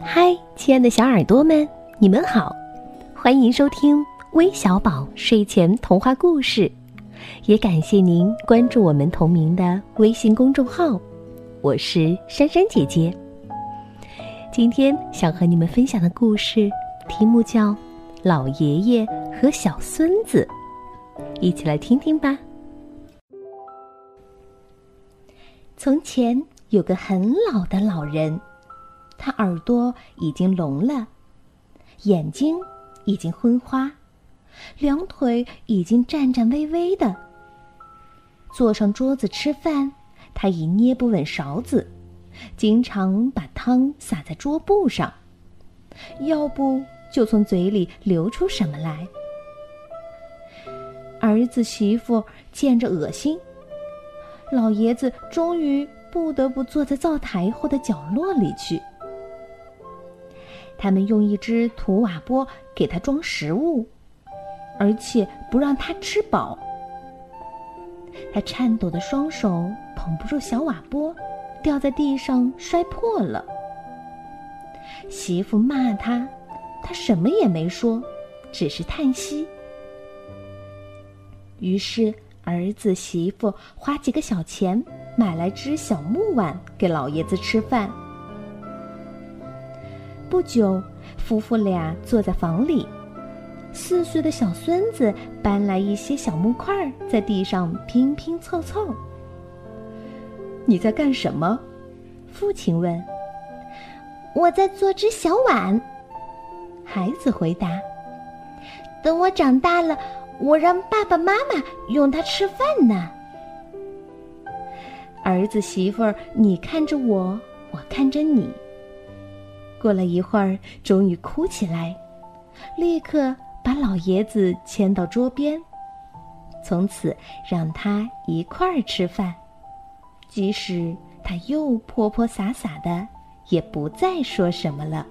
嗨，亲爱的小耳朵们，你们好，欢迎收听微小宝睡前童话故事，也感谢您关注我们同名的微信公众号，我是珊珊姐姐。今天想和你们分享的故事题目叫《老爷爷和小孙子》，一起来听听吧。从前有个很老的老人。他耳朵已经聋了，眼睛已经昏花，两腿已经颤颤巍巍的。坐上桌子吃饭，他已捏不稳勺子，经常把汤洒在桌布上，要不就从嘴里流出什么来。儿子媳妇见着恶心，老爷子终于不得不坐在灶台后的角落里去。他们用一只土瓦钵给他装食物，而且不让他吃饱。他颤抖的双手捧不住小瓦钵，掉在地上摔破了。媳妇骂他，他什么也没说，只是叹息。于是儿子媳妇花几个小钱买来只小木碗给老爷子吃饭。不久，夫妇俩坐在房里，四岁的小孙子搬来一些小木块，在地上拼拼凑凑。你在干什么？父亲问。我在做只小碗。孩子回答。等我长大了，我让爸爸妈妈用它吃饭呢。儿子媳妇儿，你看着我，我看着你。过了一会儿，终于哭起来，立刻把老爷子牵到桌边，从此让他一块儿吃饭，即使他又泼泼洒洒的，也不再说什么了。